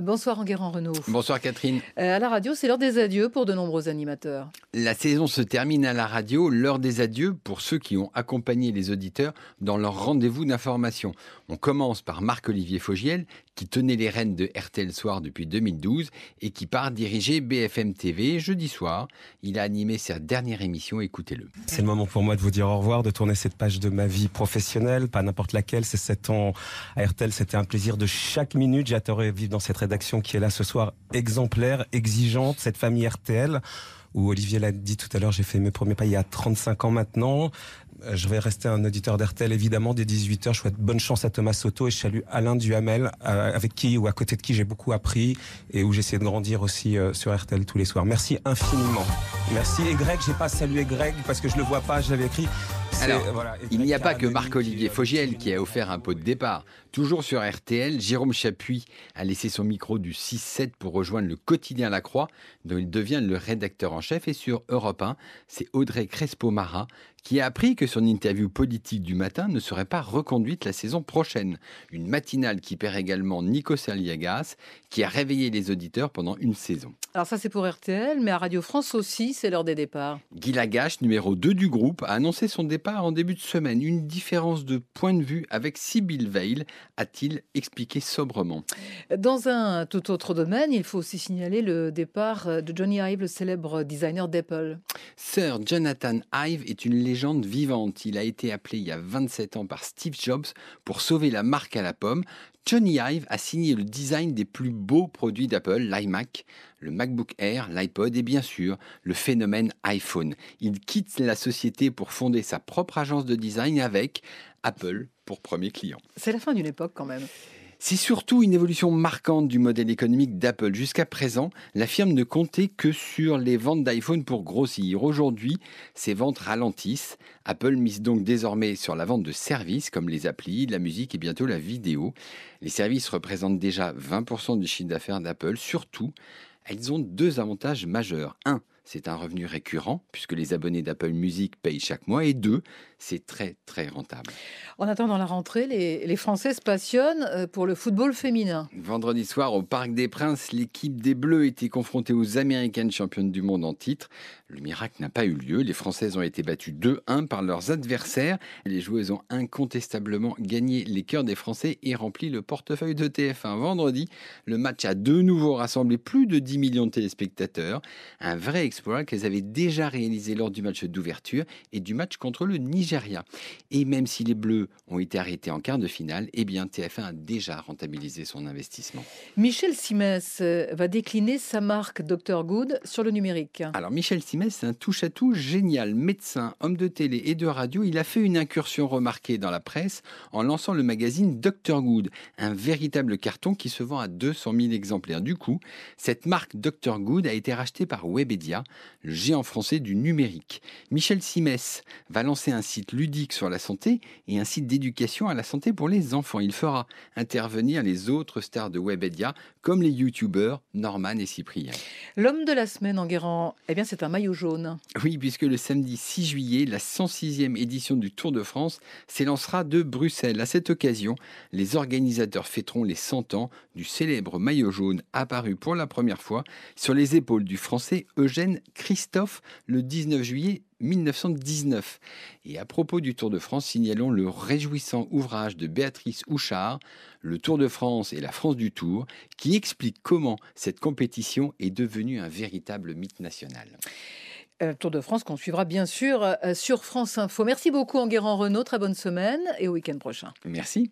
Bonsoir Enguerrand Renault. Bonsoir Catherine. Euh, à la radio, c'est l'heure des adieux pour de nombreux animateurs. La saison se termine à la radio, l'heure des adieux pour ceux qui ont accompagné les auditeurs dans leur rendez-vous d'information. On commence par Marc-Olivier Fogiel, qui tenait les rênes de RTL Soir depuis 2012 et qui part diriger BFM TV jeudi soir. Il a animé sa dernière émission, écoutez-le. C'est le moment pour moi de vous dire au revoir, de tourner cette page de ma vie professionnelle, pas n'importe laquelle, c'est 7 ans à RTL, c'était un plaisir de chaque minute, j'adorais vivre dans cette rédaction qui est là ce soir, exemplaire, exigeante, cette famille RTL où Olivier l'a dit tout à l'heure, j'ai fait mes premiers pas il y a 35 ans maintenant. Euh, je vais rester un auditeur d'RTL évidemment dès 18h. Je souhaite bonne chance à Thomas Soto et je salue Alain Duhamel euh, avec qui ou à côté de qui j'ai beaucoup appris et où j'essaie de grandir aussi euh, sur RTL tous les soirs. Merci infiniment. Merci. Et Greg, j'ai pas salué Greg parce que je le vois pas, je l'avais écrit. Alors, il n'y a pas que Marc-Olivier Fogiel qui a offert un pot de départ. Toujours sur RTL, Jérôme Chapuis a laissé son micro du 6-7 pour rejoindre le quotidien La Croix, dont il devient le rédacteur en chef. Et sur Europe 1, c'est Audrey Crespo-Mara qui a appris que son interview politique du matin ne serait pas reconduite la saison prochaine. Une matinale qui perd également Nico Saliagas, qui a réveillé les auditeurs pendant une saison. Alors ça c'est pour RTL, mais à Radio France aussi, c'est l'heure des départs. Guy Lagache, numéro 2 du groupe, a annoncé son départ en début de semaine. Une différence de point de vue avec Sibyl Veil, a-t-il expliqué sobrement. Dans un tout autre domaine, il faut aussi signaler le départ de Johnny Ive, le célèbre designer d'Apple. Sir Jonathan Ive est une légende vivante. Il a été appelé il y a 27 ans par Steve Jobs pour sauver la marque à la pomme. Johnny Ive a signé le design des plus beaux produits d'Apple, l'iMac, le MacBook Air, l'iPod et bien sûr le phénomène iPhone. Il quitte la société pour fonder sa propre agence de design avec Apple pour premier client. C'est la fin d'une époque quand même. C'est surtout une évolution marquante du modèle économique d'Apple. Jusqu'à présent, la firme ne comptait que sur les ventes d'iPhone pour grossir. Aujourd'hui, ces ventes ralentissent. Apple mise donc désormais sur la vente de services comme les applis, la musique et bientôt la vidéo. Les services représentent déjà 20% du chiffre d'affaires d'Apple. Surtout, elles ont deux avantages majeurs. Un, c'est un revenu récurrent puisque les abonnés d'Apple Music payent chaque mois. Et deux, c'est très très rentable. En attendant la rentrée, les, les, Français se passionnent euh, pour le football féminin. Vendredi soir au Parc des Princes, l'équipe des Bleus était confrontée aux Américaines championnes du monde en titre. Le miracle n'a pas eu lieu. Les Françaises ont été battues 2-1 par leurs adversaires. Les joueuses ont incontestablement gagné les cœurs des Français et rempli le portefeuille de TF1. Vendredi, le match a de nouveau rassemblé plus de 10 millions de téléspectateurs. Un vrai exploit qu'elles avaient déjà réalisé lors du match d'ouverture et du match contre le Nigeria. Et même si les Bleus ont été arrêtés en quart de finale, eh bien TF1 a déjà rentabilisé son investissement. Michel Simès euh, va décliner sa marque Dr Good sur le numérique. Alors Michel Simès c'est un touche-à-tout génial. Médecin, homme de télé et de radio, il a fait une incursion remarquée dans la presse en lançant le magazine Dr Good, un véritable carton qui se vend à 200 000 exemplaires. Du coup, cette marque Dr Good a été rachetée par Webedia, le géant français du numérique. Michel Simès va lancer un site ludique sur la santé et un site d'éducation à la santé pour les enfants. Il fera intervenir les autres stars de Webedia, comme les youtubeurs Norman et Cyprien. L'homme de la semaine en Guérant, eh bien c'est un maillot jaune. Oui, puisque le samedi 6 juillet, la 106e édition du Tour de France s'élancera de Bruxelles. À cette occasion, les organisateurs fêteront les 100 ans du célèbre maillot jaune apparu pour la première fois sur les épaules du français Eugène Christophe le 19 juillet 1919. Et à propos du Tour de France, signalons le réjouissant ouvrage de Béatrice Houchard, Le Tour de France et la France du Tour, qui explique comment cette compétition est devenue un véritable mythe national. Euh, Tour de France qu'on suivra bien sûr euh, sur France Info. Merci beaucoup Enguerrand Renault, très bonne semaine et au week-end prochain. Merci.